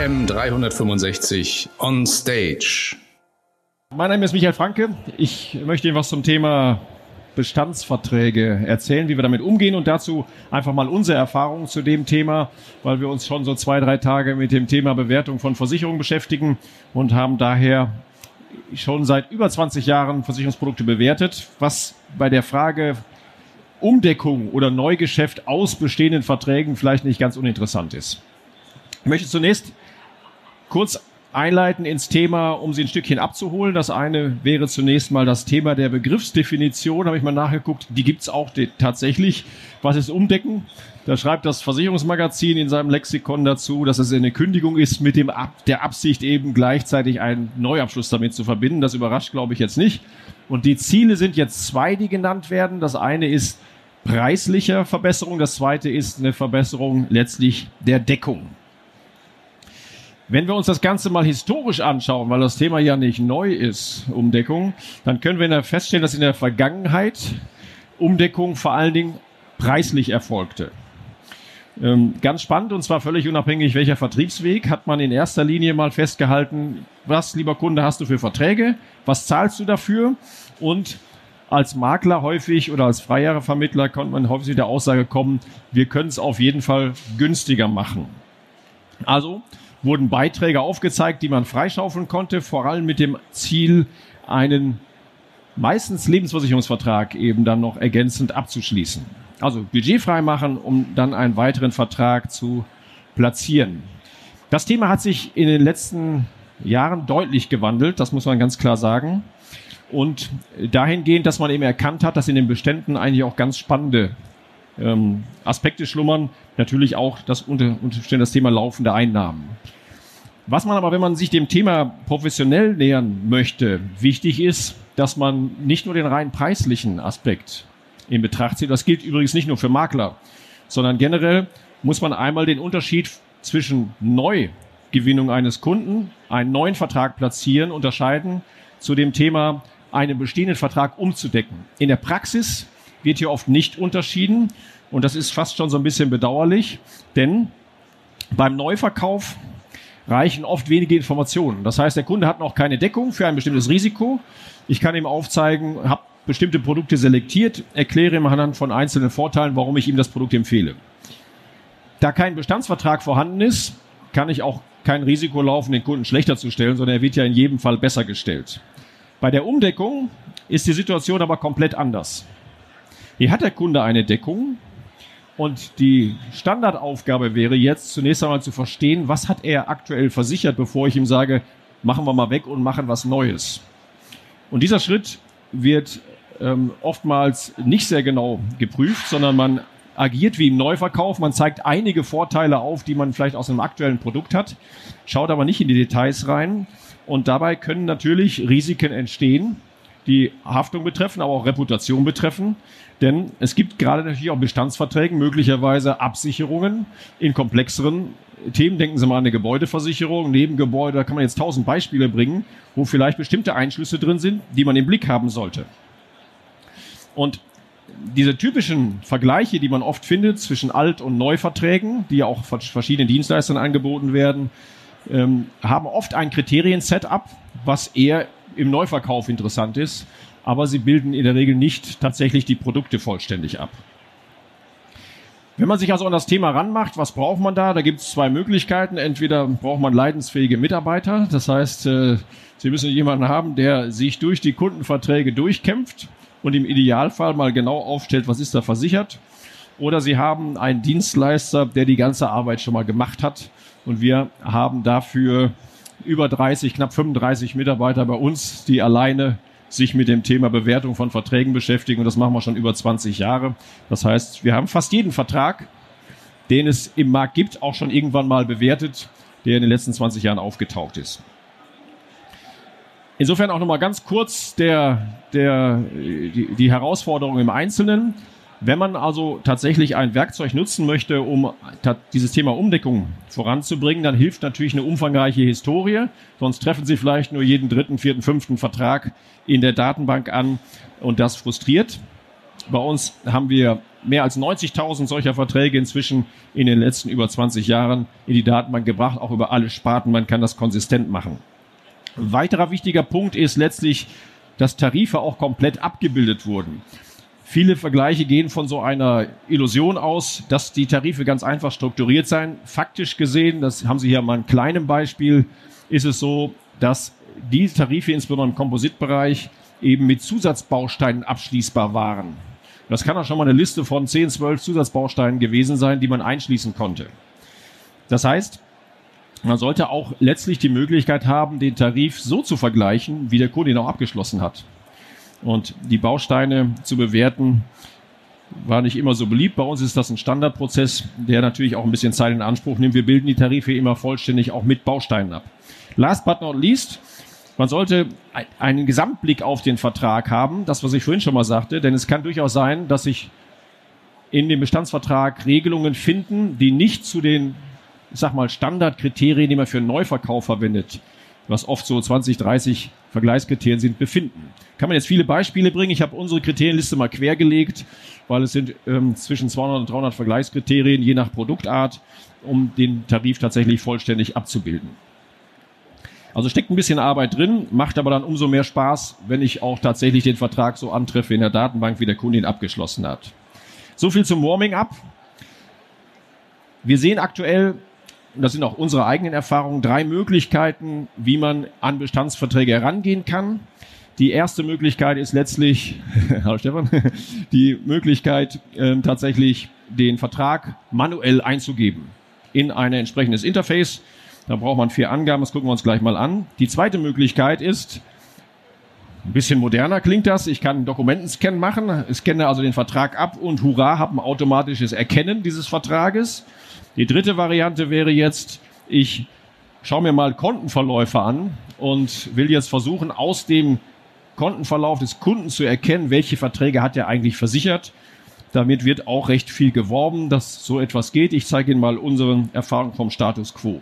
AM 365 on Stage. Mein Name ist Michael Franke. Ich möchte Ihnen was zum Thema Bestandsverträge erzählen, wie wir damit umgehen und dazu einfach mal unsere Erfahrungen zu dem Thema, weil wir uns schon so zwei, drei Tage mit dem Thema Bewertung von Versicherungen beschäftigen und haben daher schon seit über 20 Jahren Versicherungsprodukte bewertet, was bei der Frage Umdeckung oder Neugeschäft aus bestehenden Verträgen vielleicht nicht ganz uninteressant ist. Ich möchte zunächst kurz einleiten ins Thema, um Sie ein Stückchen abzuholen. Das eine wäre zunächst mal das Thema der Begriffsdefinition. Habe ich mal nachgeguckt. Die gibt es auch tatsächlich. Was ist Umdecken? Da schreibt das Versicherungsmagazin in seinem Lexikon dazu, dass es eine Kündigung ist mit dem Ab der Absicht eben gleichzeitig einen Neuabschluss damit zu verbinden. Das überrascht, glaube ich, jetzt nicht. Und die Ziele sind jetzt zwei, die genannt werden. Das eine ist preisliche Verbesserung. Das zweite ist eine Verbesserung letztlich der Deckung. Wenn wir uns das Ganze mal historisch anschauen, weil das Thema ja nicht neu ist, Umdeckung, dann können wir feststellen, dass in der Vergangenheit Umdeckung vor allen Dingen preislich erfolgte. Ähm, ganz spannend und zwar völlig unabhängig welcher Vertriebsweg, hat man in erster Linie mal festgehalten, was, lieber Kunde, hast du für Verträge, was zahlst du dafür und als Makler häufig oder als Freijahrvermittler konnte man häufig mit der Aussage kommen, wir können es auf jeden Fall günstiger machen. Also wurden Beiträge aufgezeigt, die man freischaufeln konnte, vor allem mit dem Ziel, einen meistens Lebensversicherungsvertrag eben dann noch ergänzend abzuschließen. Also Budget freimachen, um dann einen weiteren Vertrag zu platzieren. Das Thema hat sich in den letzten Jahren deutlich gewandelt, das muss man ganz klar sagen. Und dahingehend, dass man eben erkannt hat, dass in den Beständen eigentlich auch ganz spannende ähm, Aspekte schlummern. Natürlich auch das unter, unterstellen das Thema laufende Einnahmen. Was man aber, wenn man sich dem Thema professionell nähern möchte, wichtig ist, dass man nicht nur den rein preislichen Aspekt in Betracht zieht. Das gilt übrigens nicht nur für Makler, sondern generell muss man einmal den Unterschied zwischen Neugewinnung eines Kunden, einen neuen Vertrag platzieren, unterscheiden zu dem Thema, einen bestehenden Vertrag umzudecken. In der Praxis wird hier oft nicht unterschieden und das ist fast schon so ein bisschen bedauerlich, denn beim Neuverkauf reichen oft wenige Informationen. Das heißt, der Kunde hat noch keine Deckung für ein bestimmtes Risiko. Ich kann ihm aufzeigen, habe bestimmte Produkte selektiert, erkläre ihm anhand von einzelnen Vorteilen, warum ich ihm das Produkt empfehle. Da kein Bestandsvertrag vorhanden ist, kann ich auch kein Risiko laufen, den Kunden schlechter zu stellen, sondern er wird ja in jedem Fall besser gestellt. Bei der Umdeckung ist die Situation aber komplett anders. Hier hat der Kunde eine Deckung und die Standardaufgabe wäre jetzt zunächst einmal zu verstehen, was hat er aktuell versichert, bevor ich ihm sage, machen wir mal weg und machen was Neues. Und dieser Schritt wird ähm, oftmals nicht sehr genau geprüft, sondern man agiert wie im Neuverkauf. Man zeigt einige Vorteile auf, die man vielleicht aus einem aktuellen Produkt hat, schaut aber nicht in die Details rein. Und dabei können natürlich Risiken entstehen, die Haftung betreffen, aber auch Reputation betreffen. Denn es gibt gerade natürlich auch Bestandsverträgen, möglicherweise Absicherungen in komplexeren Themen. Denken Sie mal an eine Gebäudeversicherung, Nebengebäude, da kann man jetzt tausend Beispiele bringen, wo vielleicht bestimmte Einschlüsse drin sind, die man im Blick haben sollte. Und diese typischen Vergleiche, die man oft findet zwischen Alt- und Neuverträgen, die ja auch verschiedenen Dienstleistern angeboten werden, ähm, haben oft ein Kriterien-Setup, was eher im Neuverkauf interessant ist, aber sie bilden in der Regel nicht tatsächlich die Produkte vollständig ab. Wenn man sich also an das Thema ranmacht, was braucht man da? Da gibt es zwei Möglichkeiten. Entweder braucht man leidensfähige Mitarbeiter, das heißt, äh, Sie müssen jemanden haben, der sich durch die Kundenverträge durchkämpft und im Idealfall mal genau aufstellt, was ist da versichert. Oder Sie haben einen Dienstleister, der die ganze Arbeit schon mal gemacht hat und wir haben dafür über 30, knapp 35 Mitarbeiter bei uns, die alleine sich mit dem Thema Bewertung von Verträgen beschäftigen. Und das machen wir schon über 20 Jahre. Das heißt, wir haben fast jeden Vertrag, den es im Markt gibt, auch schon irgendwann mal bewertet, der in den letzten 20 Jahren aufgetaucht ist. Insofern auch nochmal ganz kurz der, der, die, die Herausforderung im Einzelnen. Wenn man also tatsächlich ein Werkzeug nutzen möchte, um dieses Thema Umdeckung voranzubringen, dann hilft natürlich eine umfangreiche Historie. Sonst treffen Sie vielleicht nur jeden dritten, vierten, fünften Vertrag in der Datenbank an und das frustriert. Bei uns haben wir mehr als 90.000 solcher Verträge inzwischen in den letzten über 20 Jahren in die Datenbank gebracht, auch über alle Sparten. Man kann das konsistent machen. Ein weiterer wichtiger Punkt ist letztlich, dass Tarife auch komplett abgebildet wurden. Viele Vergleiche gehen von so einer Illusion aus, dass die Tarife ganz einfach strukturiert seien. Faktisch gesehen, das haben Sie hier mal ein kleines Beispiel, ist es so, dass diese Tarife insbesondere im Kompositbereich eben mit Zusatzbausteinen abschließbar waren. Das kann auch schon mal eine Liste von 10, 12 Zusatzbausteinen gewesen sein, die man einschließen konnte. Das heißt, man sollte auch letztlich die Möglichkeit haben, den Tarif so zu vergleichen, wie der Kunde ihn auch abgeschlossen hat. Und die Bausteine zu bewerten, war nicht immer so beliebt. Bei uns ist das ein Standardprozess, der natürlich auch ein bisschen Zeit in Anspruch nimmt. Wir bilden die Tarife immer vollständig auch mit Bausteinen ab. Last but not least, man sollte einen Gesamtblick auf den Vertrag haben, das, was ich vorhin schon mal sagte, denn es kann durchaus sein, dass sich in dem Bestandsvertrag Regelungen finden, die nicht zu den, ich sag mal, Standardkriterien, die man für einen Neuverkauf verwendet, was oft so 20, 30 Vergleichskriterien sind, befinden. Kann man jetzt viele Beispiele bringen. Ich habe unsere Kriterienliste mal quergelegt, weil es sind ähm, zwischen 200 und 300 Vergleichskriterien, je nach Produktart, um den Tarif tatsächlich vollständig abzubilden. Also steckt ein bisschen Arbeit drin, macht aber dann umso mehr Spaß, wenn ich auch tatsächlich den Vertrag so antreffe in der Datenbank, wie der Kunde ihn abgeschlossen hat. So viel zum Warming-up. Wir sehen aktuell, das sind auch unsere eigenen Erfahrungen, drei Möglichkeiten, wie man an Bestandsverträge herangehen kann. Die erste Möglichkeit ist letztlich, hallo Stefan, die Möglichkeit äh, tatsächlich den Vertrag manuell einzugeben in ein entsprechendes Interface. Da braucht man vier Angaben, das gucken wir uns gleich mal an. Die zweite Möglichkeit ist, ein bisschen moderner klingt das. Ich kann einen Dokumentenscan machen. Scanne also den Vertrag ab und hurra, habe ein automatisches Erkennen dieses Vertrages. Die dritte Variante wäre jetzt, ich schaue mir mal Kontenverläufe an und will jetzt versuchen, aus dem Kontenverlauf des Kunden zu erkennen, welche Verträge hat er eigentlich versichert. Damit wird auch recht viel geworben, dass so etwas geht. Ich zeige Ihnen mal unsere Erfahrung vom Status quo.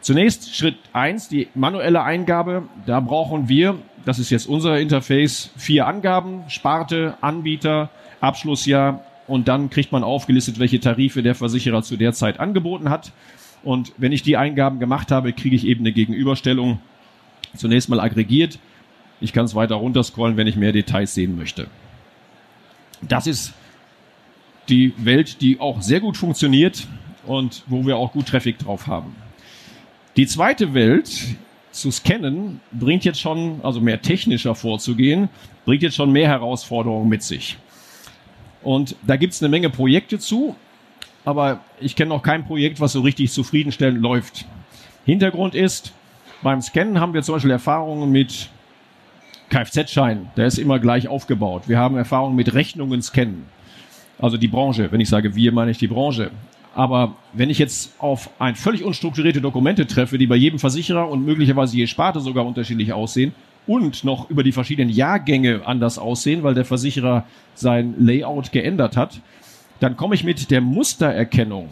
Zunächst Schritt eins die manuelle Eingabe. Da brauchen wir, das ist jetzt unser Interface, vier Angaben, Sparte, Anbieter, Abschlussjahr und dann kriegt man aufgelistet, welche Tarife der Versicherer zu der Zeit angeboten hat. Und wenn ich die Eingaben gemacht habe, kriege ich eben eine Gegenüberstellung zunächst mal aggregiert. Ich kann es weiter runterscrollen, wenn ich mehr Details sehen möchte. Das ist die Welt, die auch sehr gut funktioniert und wo wir auch gut Traffic drauf haben. Die zweite Welt zu scannen bringt jetzt schon, also mehr technischer vorzugehen, bringt jetzt schon mehr Herausforderungen mit sich. Und da gibt es eine Menge Projekte zu, aber ich kenne noch kein Projekt, was so richtig zufriedenstellend läuft. Hintergrund ist, beim Scannen haben wir zum Beispiel Erfahrungen mit Kfz-Schein, der ist immer gleich aufgebaut. Wir haben Erfahrungen mit Rechnungen scannen. Also die Branche, wenn ich sage wir, meine ich die Branche. Aber wenn ich jetzt auf ein völlig unstrukturierte Dokumente treffe, die bei jedem Versicherer und möglicherweise je Sparte sogar unterschiedlich aussehen und noch über die verschiedenen Jahrgänge anders aussehen, weil der Versicherer sein Layout geändert hat, dann komme ich mit der Mustererkennung,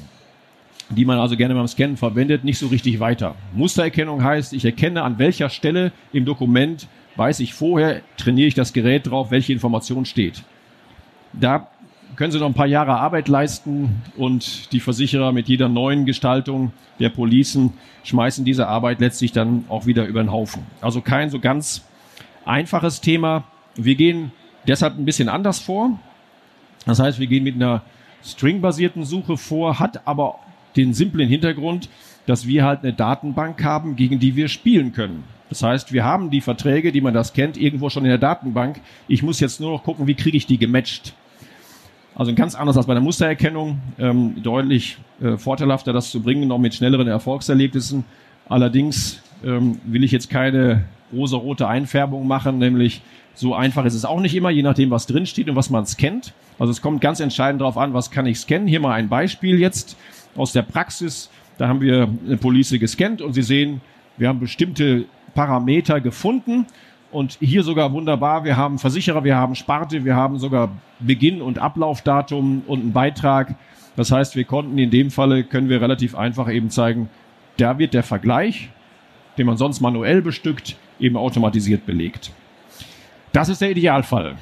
die man also gerne beim Scannen verwendet, nicht so richtig weiter. Mustererkennung heißt, ich erkenne an welcher Stelle im Dokument, weiß ich vorher, trainiere ich das Gerät drauf, welche Information steht. Da können sie noch ein paar Jahre Arbeit leisten und die Versicherer mit jeder neuen Gestaltung der Policen schmeißen diese Arbeit letztlich dann auch wieder über den Haufen. Also kein so ganz einfaches Thema. Wir gehen deshalb ein bisschen anders vor. Das heißt, wir gehen mit einer stringbasierten Suche vor, hat aber den simplen Hintergrund, dass wir halt eine Datenbank haben, gegen die wir spielen können. Das heißt, wir haben die Verträge, die man das kennt, irgendwo schon in der Datenbank. Ich muss jetzt nur noch gucken, wie kriege ich die gematcht. Also ganz anders als bei der Mustererkennung, ähm, deutlich äh, vorteilhafter, das zu bringen, noch mit schnelleren Erfolgserlebnissen. Allerdings ähm, will ich jetzt keine rosa-rote Einfärbung machen, nämlich so einfach ist es auch nicht immer, je nachdem, was drinsteht und was man scannt. Also es kommt ganz entscheidend darauf an, was kann ich scannen. Hier mal ein Beispiel jetzt aus der Praxis. Da haben wir eine Police gescannt und Sie sehen, wir haben bestimmte Parameter gefunden und hier sogar wunderbar, wir haben Versicherer, wir haben Sparte, wir haben sogar Beginn und Ablaufdatum und einen Beitrag. Das heißt, wir konnten in dem Falle, können wir relativ einfach eben zeigen, da wird der Vergleich, den man sonst manuell bestückt, eben automatisiert belegt. Das ist der Idealfall.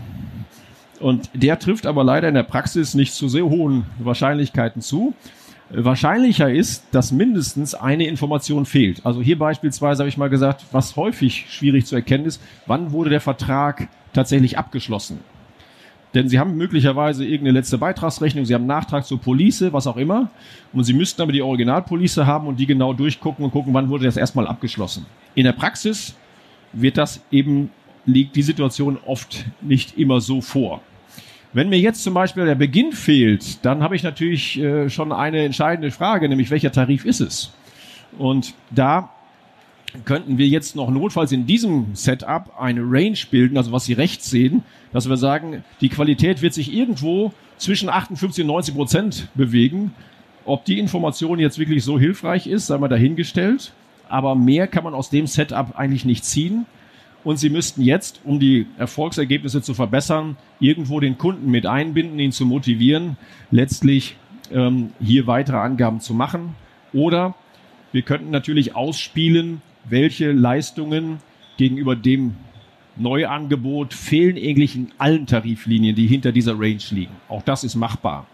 Und der trifft aber leider in der Praxis nicht zu sehr hohen Wahrscheinlichkeiten zu. Wahrscheinlicher ist, dass mindestens eine Information fehlt. Also hier beispielsweise habe ich mal gesagt, was häufig schwierig zu erkennen ist, wann wurde der Vertrag tatsächlich abgeschlossen. Denn Sie haben möglicherweise irgendeine letzte Beitragsrechnung, Sie haben einen Nachtrag zur Police, was auch immer. Und Sie müssten aber die Originalpolice haben und die genau durchgucken und gucken, wann wurde das erstmal abgeschlossen. In der Praxis wird das eben, liegt die Situation oft nicht immer so vor. Wenn mir jetzt zum Beispiel der Beginn fehlt, dann habe ich natürlich äh, schon eine entscheidende Frage, nämlich welcher Tarif ist es? Und da könnten wir jetzt noch notfalls in diesem Setup eine Range bilden, also was Sie rechts sehen, dass wir sagen, die Qualität wird sich irgendwo zwischen 58 und 90 Prozent bewegen. Ob die Information jetzt wirklich so hilfreich ist, sei mal dahingestellt. Aber mehr kann man aus dem Setup eigentlich nicht ziehen. Und Sie müssten jetzt, um die Erfolgsergebnisse zu verbessern, irgendwo den Kunden mit einbinden, ihn zu motivieren, letztlich ähm, hier weitere Angaben zu machen. Oder wir könnten natürlich ausspielen, welche Leistungen gegenüber dem Neuangebot fehlen eigentlich in allen Tariflinien, die hinter dieser Range liegen. Auch das ist machbar.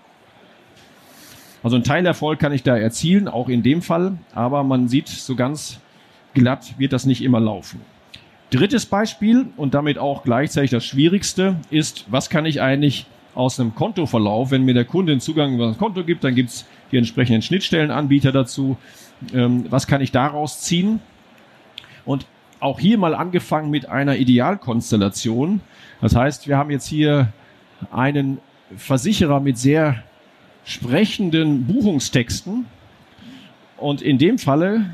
Also ein Teilerfolg kann ich da erzielen, auch in dem Fall, aber man sieht, so ganz glatt wird das nicht immer laufen. Drittes Beispiel und damit auch gleichzeitig das Schwierigste ist, was kann ich eigentlich aus einem Kontoverlauf, wenn mir der Kunde einen Zugang über das Konto gibt, dann gibt es die entsprechenden Schnittstellenanbieter dazu. Ähm, was kann ich daraus ziehen? Und auch hier mal angefangen mit einer Idealkonstellation. Das heißt, wir haben jetzt hier einen Versicherer mit sehr sprechenden Buchungstexten. Und in dem Falle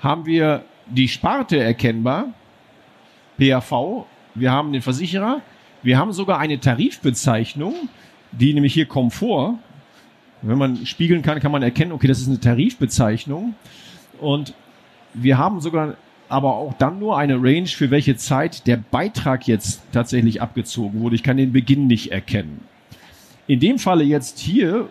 haben wir die Sparte erkennbar, PAV, wir haben den Versicherer, wir haben sogar eine Tarifbezeichnung, die nämlich hier Komfort. Wenn man spiegeln kann, kann man erkennen, okay, das ist eine Tarifbezeichnung. Und wir haben sogar aber auch dann nur eine Range, für welche Zeit der Beitrag jetzt tatsächlich abgezogen wurde. Ich kann den Beginn nicht erkennen. In dem Falle jetzt hier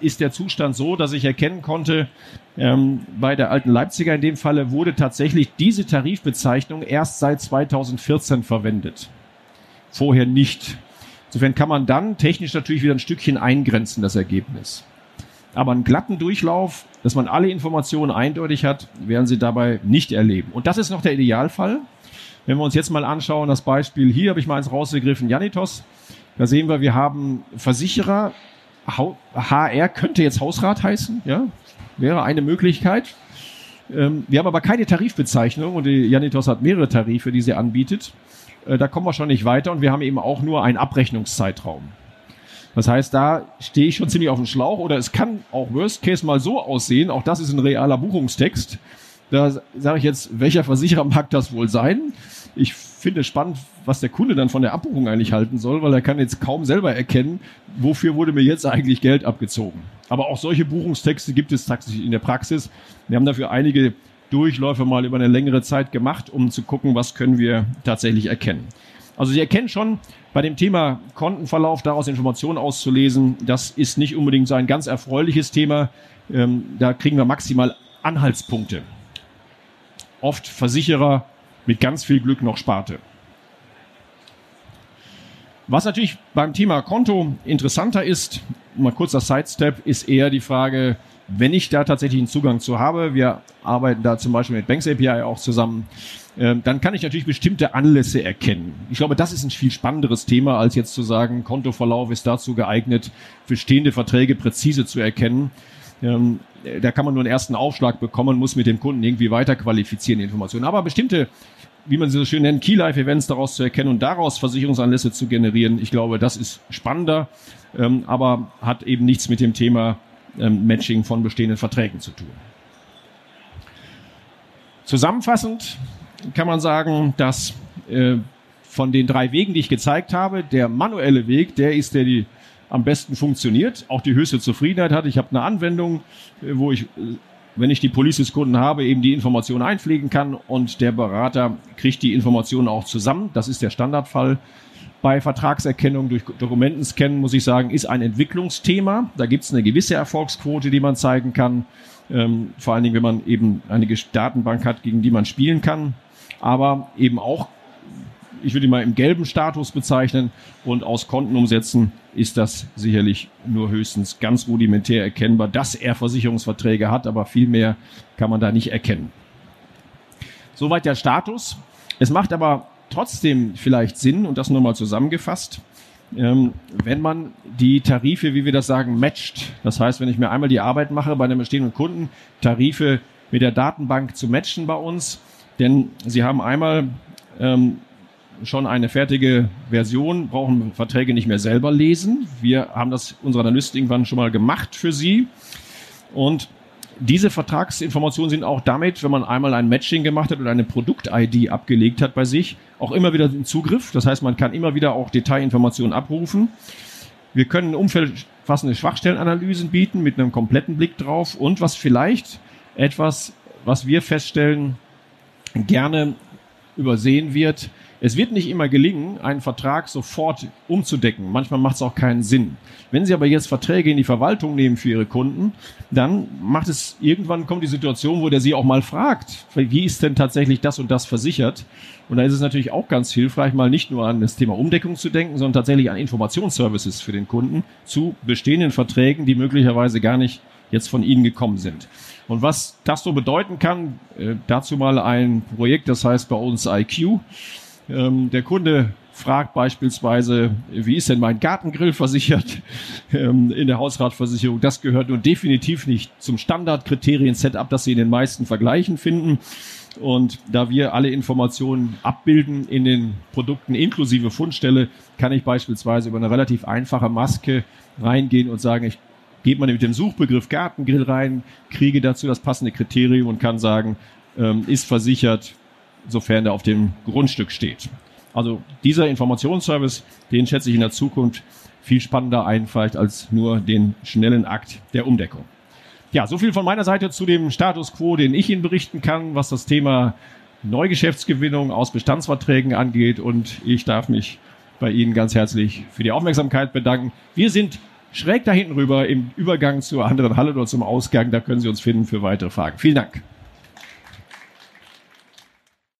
ist der Zustand so, dass ich erkennen konnte, ähm, bei der alten Leipziger in dem Falle wurde tatsächlich diese Tarifbezeichnung erst seit 2014 verwendet. Vorher nicht. Insofern kann man dann technisch natürlich wieder ein Stückchen eingrenzen, das Ergebnis. Aber einen glatten Durchlauf, dass man alle Informationen eindeutig hat, werden Sie dabei nicht erleben. Und das ist noch der Idealfall. Wenn wir uns jetzt mal anschauen, das Beispiel hier habe ich mal eins rausgegriffen, Janitos. Da sehen wir, wir haben Versicherer, HR könnte jetzt Hausrat heißen, ja, wäre eine Möglichkeit. Ähm, wir haben aber keine Tarifbezeichnung und die Janitos hat mehrere Tarife, die sie anbietet. Äh, da kommen wir schon nicht weiter und wir haben eben auch nur einen Abrechnungszeitraum. Das heißt, da stehe ich schon ziemlich auf dem Schlauch oder es kann auch Worst Case mal so aussehen, auch das ist ein realer Buchungstext. Da sage ich jetzt, welcher Versicherer mag das wohl sein? Ich finde es spannend, was der Kunde dann von der Abbuchung eigentlich halten soll, weil er kann jetzt kaum selber erkennen, wofür wurde mir jetzt eigentlich Geld abgezogen. Aber auch solche Buchungstexte gibt es tatsächlich in der Praxis. Wir haben dafür einige Durchläufe mal über eine längere Zeit gemacht, um zu gucken, was können wir tatsächlich erkennen. Also Sie erkennen schon, bei dem Thema Kontenverlauf daraus Informationen auszulesen, das ist nicht unbedingt so ein ganz erfreuliches Thema. Ähm, da kriegen wir maximal Anhaltspunkte. Oft Versicherer mit ganz viel Glück noch Sparte. Was natürlich beim Thema Konto interessanter ist, mal kurzer Sidestep, ist eher die Frage, wenn ich da tatsächlich einen Zugang zu habe, wir arbeiten da zum Beispiel mit Banks API auch zusammen, ähm, dann kann ich natürlich bestimmte Anlässe erkennen. Ich glaube, das ist ein viel spannenderes Thema, als jetzt zu sagen, Kontoverlauf ist dazu geeignet, bestehende Verträge präzise zu erkennen. Ähm, da kann man nur einen ersten Aufschlag bekommen, muss mit dem Kunden irgendwie weiter qualifizieren, die Informationen. Aber bestimmte, wie man sie so schön nennt, Key-Life-Events daraus zu erkennen und daraus Versicherungsanlässe zu generieren, ich glaube, das ist spannender, ähm, aber hat eben nichts mit dem Thema Matching von bestehenden Verträgen zu tun. Zusammenfassend kann man sagen, dass äh, von den drei Wegen, die ich gezeigt habe, der manuelle Weg, der ist, der die am besten funktioniert, auch die höchste Zufriedenheit hat. Ich habe eine Anwendung, äh, wo ich, äh, wenn ich die Police-Kunden habe, eben die Informationen einpflegen kann und der Berater kriegt die Informationen auch zusammen. Das ist der Standardfall. Bei Vertragserkennung durch Dokumentenscannen muss ich sagen, ist ein Entwicklungsthema. Da gibt es eine gewisse Erfolgsquote, die man zeigen kann. Ähm, vor allen Dingen, wenn man eben eine Datenbank hat, gegen die man spielen kann aber eben auch ich würde ihn mal im gelben Status bezeichnen. Und aus Kontenumsätzen ist das sicherlich nur höchstens ganz rudimentär erkennbar, dass er Versicherungsverträge hat, aber viel mehr kann man da nicht erkennen. Soweit der Status. Es macht aber trotzdem vielleicht Sinn, und das nochmal zusammengefasst, ähm, wenn man die Tarife, wie wir das sagen, matcht. Das heißt, wenn ich mir einmal die Arbeit mache, bei einem bestehenden Kunden Tarife mit der Datenbank zu matchen bei uns, denn sie haben einmal ähm, schon eine fertige Version, brauchen Verträge nicht mehr selber lesen. Wir haben das unsere Analysten irgendwann schon mal gemacht für sie. Und diese Vertragsinformationen sind auch damit, wenn man einmal ein Matching gemacht hat oder eine Produkt-ID abgelegt hat bei sich, auch immer wieder in Zugriff. Das heißt, man kann immer wieder auch Detailinformationen abrufen. Wir können umfassende Schwachstellenanalysen bieten mit einem kompletten Blick drauf und was vielleicht etwas, was wir feststellen, gerne übersehen wird, es wird nicht immer gelingen, einen Vertrag sofort umzudecken. Manchmal macht es auch keinen Sinn. Wenn Sie aber jetzt Verträge in die Verwaltung nehmen für Ihre Kunden, dann macht es irgendwann kommt die Situation, wo der Sie auch mal fragt, wie ist denn tatsächlich das und das versichert? Und da ist es natürlich auch ganz hilfreich, mal nicht nur an das Thema Umdeckung zu denken, sondern tatsächlich an Informationsservices für den Kunden zu bestehenden Verträgen, die möglicherweise gar nicht jetzt von Ihnen gekommen sind. Und was das so bedeuten kann, äh, dazu mal ein Projekt, das heißt bei uns IQ. Ähm, der Kunde fragt beispielsweise, wie ist denn mein Gartengrill versichert ähm, in der Hausratversicherung? Das gehört nun definitiv nicht zum Standardkriterien-Setup, das Sie in den meisten Vergleichen finden. Und da wir alle Informationen abbilden in den Produkten inklusive Fundstelle, kann ich beispielsweise über eine relativ einfache Maske reingehen und sagen, ich gebe mal mit dem Suchbegriff Gartengrill rein, kriege dazu das passende Kriterium und kann sagen, ähm, ist versichert, sofern er auf dem Grundstück steht. Also dieser Informationsservice, den schätze ich in der Zukunft viel spannender ein, vielleicht als nur den schnellen Akt der Umdeckung. Ja, so viel von meiner Seite zu dem Status quo, den ich Ihnen berichten kann, was das Thema Neugeschäftsgewinnung aus Bestandsverträgen angeht. Und ich darf mich bei Ihnen ganz herzlich für die Aufmerksamkeit bedanken. Wir sind schräg da hinten rüber im Übergang zur anderen Halle oder zum Ausgang. Da können Sie uns finden für weitere Fragen. Vielen Dank.